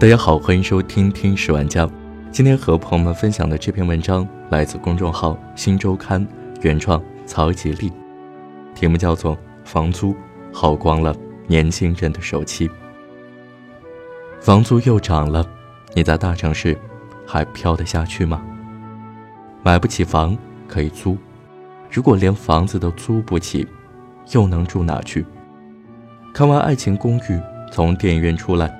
大家好，欢迎收听《听史玩家》。今天和朋友们分享的这篇文章来自公众号《新周刊》，原创曹吉利，题目叫做《房租耗光了年轻人的手气》。房租又涨了，你在大城市还飘得下去吗？买不起房可以租，如果连房子都租不起，又能住哪去？看完《爱情公寓》，从电影院出来。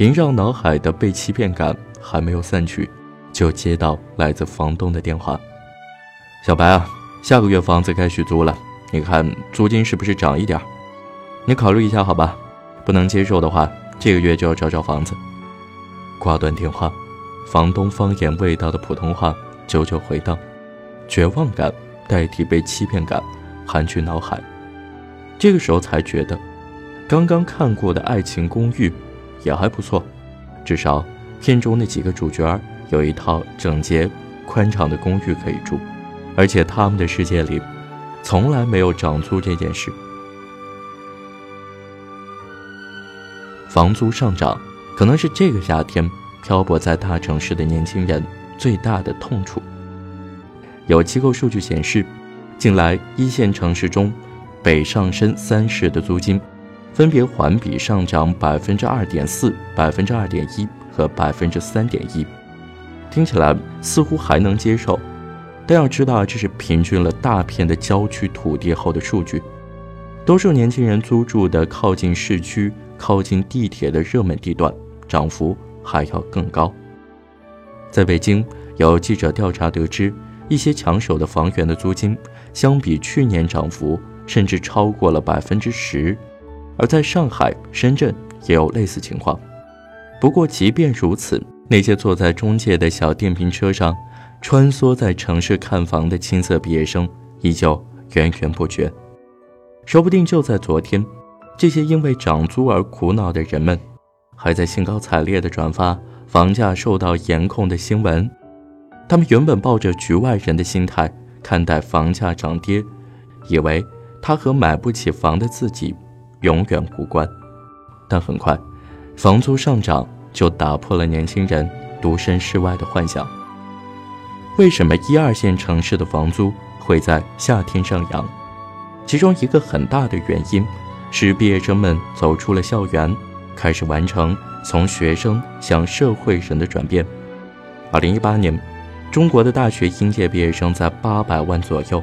萦绕脑海的被欺骗感还没有散去，就接到来自房东的电话：“小白啊，下个月房子该续租了，你看租金是不是涨一点？你考虑一下好吧，不能接受的话，这个月就要找找房子。”挂断电话，房东方言味道的普通话久久回荡，绝望感代替被欺骗感，含去脑海。这个时候才觉得，刚刚看过的爱情公寓。也还不错，至少片中那几个主角有一套整洁、宽敞的公寓可以住，而且他们的世界里从来没有涨租这件事。房租上涨可能是这个夏天漂泊在大城市的年轻人最大的痛处。有机构数据显示，近来一线城市中，北上深三市的租金。分别环比上涨百分之二点四、百分之二点一和百分之三点一，听起来似乎还能接受，但要知道这是平均了大片的郊区土地后的数据。多数年轻人租住的靠近市区、靠近地铁的热门地段，涨幅还要更高。在北京，有记者调查得知，一些抢手的房源的租金相比去年涨幅甚至超过了百分之十。而在上海、深圳也有类似情况。不过，即便如此，那些坐在中介的小电瓶车上穿梭在城市看房的青涩毕业生依旧源源不绝。说不定就在昨天，这些因为涨租而苦恼的人们，还在兴高采烈地转发房价受到严控的新闻。他们原本抱着局外人的心态看待房价涨跌，以为他和买不起房的自己。永远无关，但很快，房租上涨就打破了年轻人独身世外的幻想。为什么一二线城市的房租会在夏天上扬？其中一个很大的原因，是毕业生们走出了校园，开始完成从学生向社会人的转变。二零一八年，中国的大学应届毕业生在八百万左右，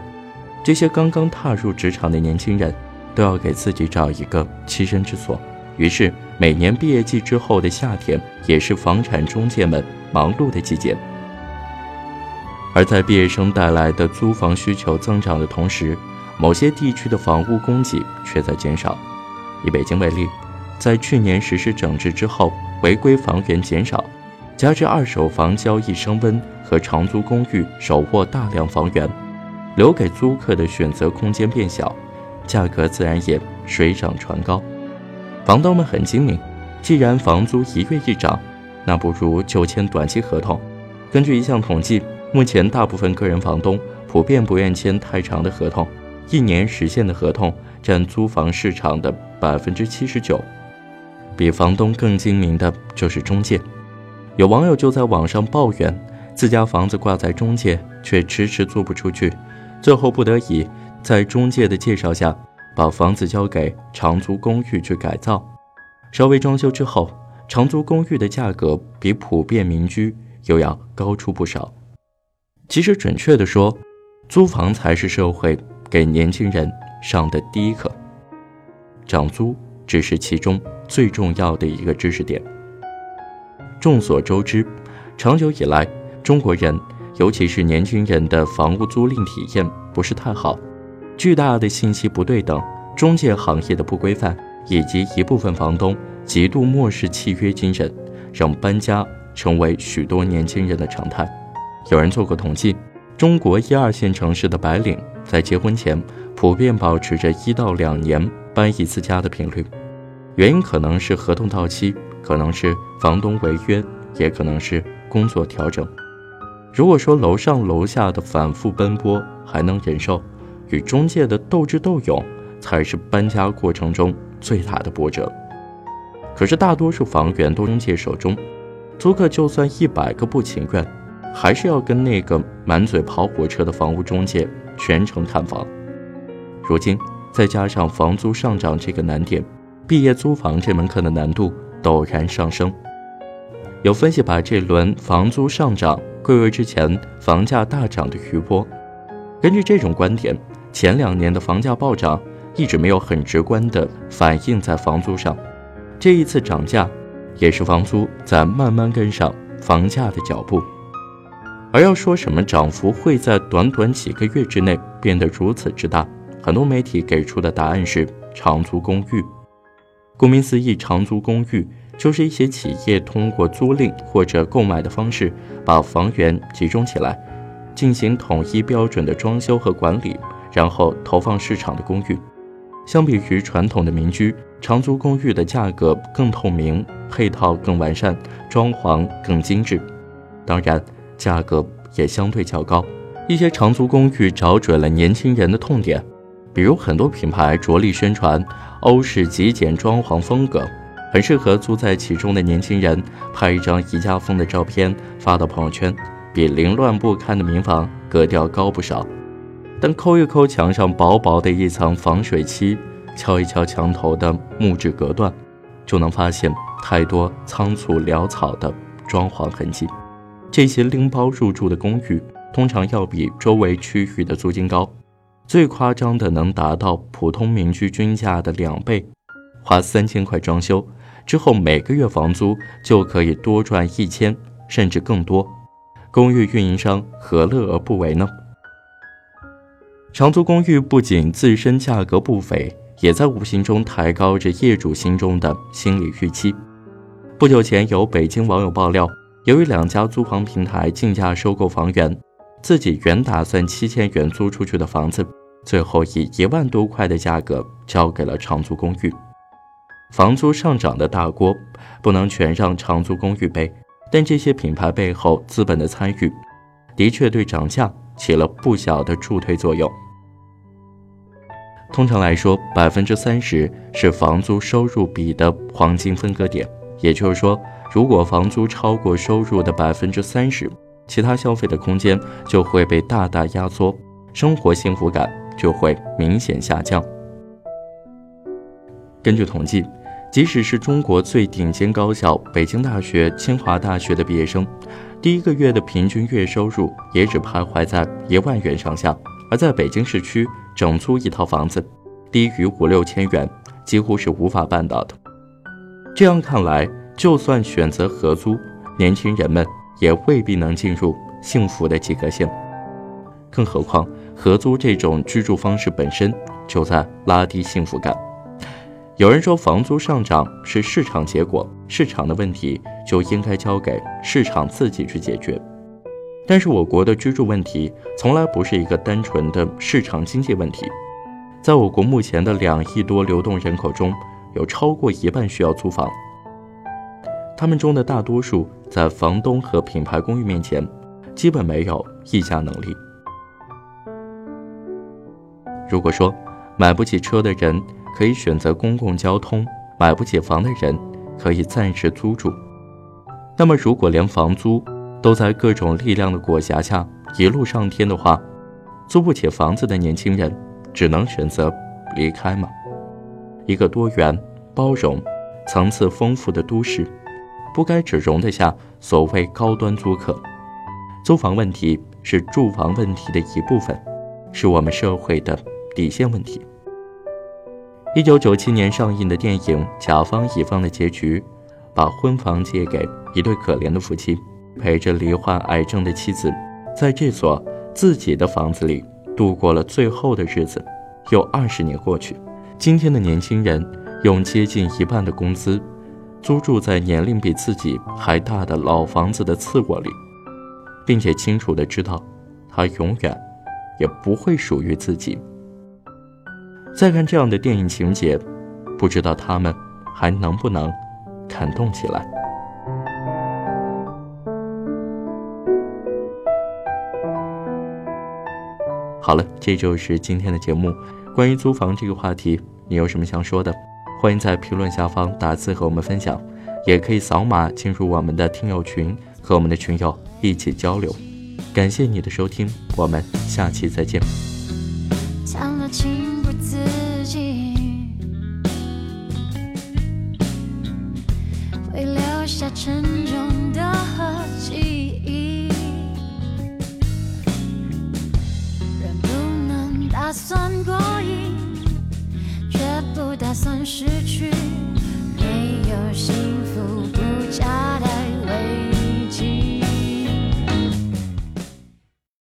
这些刚刚踏入职场的年轻人。都要给自己找一个栖身之所，于是每年毕业季之后的夏天，也是房产中介们忙碌的季节。而在毕业生带来的租房需求增长的同时，某些地区的房屋供给却在减少。以北京为例，在去年实施整治之后，违规房源减少，加之二手房交易升温和长租公寓手握大量房源，留给租客的选择空间变小。价格自然也水涨船高，房东们很精明，既然房租一月一涨，那不如就签短期合同。根据一项统计，目前大部分个人房东普遍不愿签太长的合同，一年实现的合同占租房市场的百分之七十九。比房东更精明的就是中介，有网友就在网上抱怨，自家房子挂在中介，却迟迟租不出去，最后不得已。在中介的介绍下，把房子交给长租公寓去改造，稍微装修之后，长租公寓的价格比普遍民居又要高出不少。其实，准确的说，租房才是社会给年轻人上的第一课，涨租只是其中最重要的一个知识点。众所周知，长久以来，中国人，尤其是年轻人的房屋租赁体验不是太好。巨大的信息不对等、中介行业的不规范，以及一部分房东极度漠视契约精神，让搬家成为许多年轻人的常态。有人做过统计，中国一二线城市的白领在结婚前普遍保持着一到两年搬一次家的频率，原因可能是合同到期，可能是房东违约，也可能是工作调整。如果说楼上楼下的反复奔波还能忍受，与中介的斗智斗勇，才是搬家过程中最大的波折。可是大多数房源都中介手中，租客就算一百个不情愿，还是要跟那个满嘴跑火车的房屋中介全程看房。如今再加上房租上涨这个难点，毕业租房这门课的难度陡然上升。有分析把这轮房租上涨归为之前房价大涨的余波。根据这种观点，前两年的房价暴涨一直没有很直观的反映在房租上，这一次涨价也是房租在慢慢跟上房价的脚步。而要说什么涨幅会在短短几个月之内变得如此之大，很多媒体给出的答案是长租公寓。顾名思义，长租公寓。就是一些企业通过租赁或者购买的方式，把房源集中起来，进行统一标准的装修和管理，然后投放市场的公寓。相比于传统的民居，长租公寓的价格更透明，配套更完善，装潢更精致，当然价格也相对较高。一些长租公寓找准了年轻人的痛点，比如很多品牌着力宣传欧式极简装潢风格。很适合租在其中的年轻人拍一张宜家风的照片发到朋友圈，比凌乱不堪的民房格调高不少。但抠一抠墙上薄薄的一层防水漆，敲一敲墙头的木质隔断，就能发现太多仓促潦草的装潢痕迹。这些拎包入住的公寓通常要比周围区域的租金高，最夸张的能达到普通民居均价的两倍。花三千块装修。之后每个月房租就可以多赚一千，甚至更多。公寓运营商何乐而不为呢？长租公寓不仅自身价格不菲，也在无形中抬高着业主心中的心理预期。不久前，有北京网友爆料，由于两家租房平台竞价收购房源，自己原打算七千元租出去的房子，最后以一万多块的价格交给了长租公寓。房租上涨的大锅不能全让长租公寓背，但这些品牌背后资本的参与，的确对涨价起了不小的助推作用。通常来说，百分之三十是房租收入比的黄金分割点，也就是说，如果房租超过收入的百分之三十，其他消费的空间就会被大大压缩，生活幸福感就会明显下降。根据统计。即使是中国最顶尖高校北京大学、清华大学的毕业生，第一个月的平均月收入也只徘徊在一万元上下。而在北京市区整租一套房子，低于五六千元几乎是无法办到的。这样看来，就算选择合租，年轻人们也未必能进入幸福的及格线。更何况，合租这种居住方式本身就在拉低幸福感。有人说房租上涨是市场结果，市场的问题就应该交给市场自己去解决。但是我国的居住问题从来不是一个单纯的市场经济问题。在我国目前的两亿多流动人口中，有超过一半需要租房，他们中的大多数在房东和品牌公寓面前，基本没有议价能力。如果说买不起车的人，可以选择公共交通，买不起房的人可以暂时租住。那么，如果连房租都在各种力量的裹挟下一路上天的话，租不起房子的年轻人只能选择离开吗？一个多元、包容、层次丰富的都市，不该只容得下所谓高端租客。租房问题是住房问题的一部分，是我们社会的底线问题。一九九七年上映的电影《甲方乙方》的结局，把婚房借给一对可怜的夫妻，陪着罹患癌症的妻子，在这所自己的房子里度过了最后的日子。又二十年过去，今天的年轻人用接近一半的工资，租住在年龄比自己还大的老房子的次卧里，并且清楚的知道，它永远也不会属于自己。再看这样的电影情节，不知道他们还能不能感动起来。好了，这就是今天的节目。关于租房这个话题，你有什么想说的？欢迎在评论下方打字和我们分享，也可以扫码进入我们的听友群，和我们的群友一起交流。感谢你的收听，我们下期再见。算失去。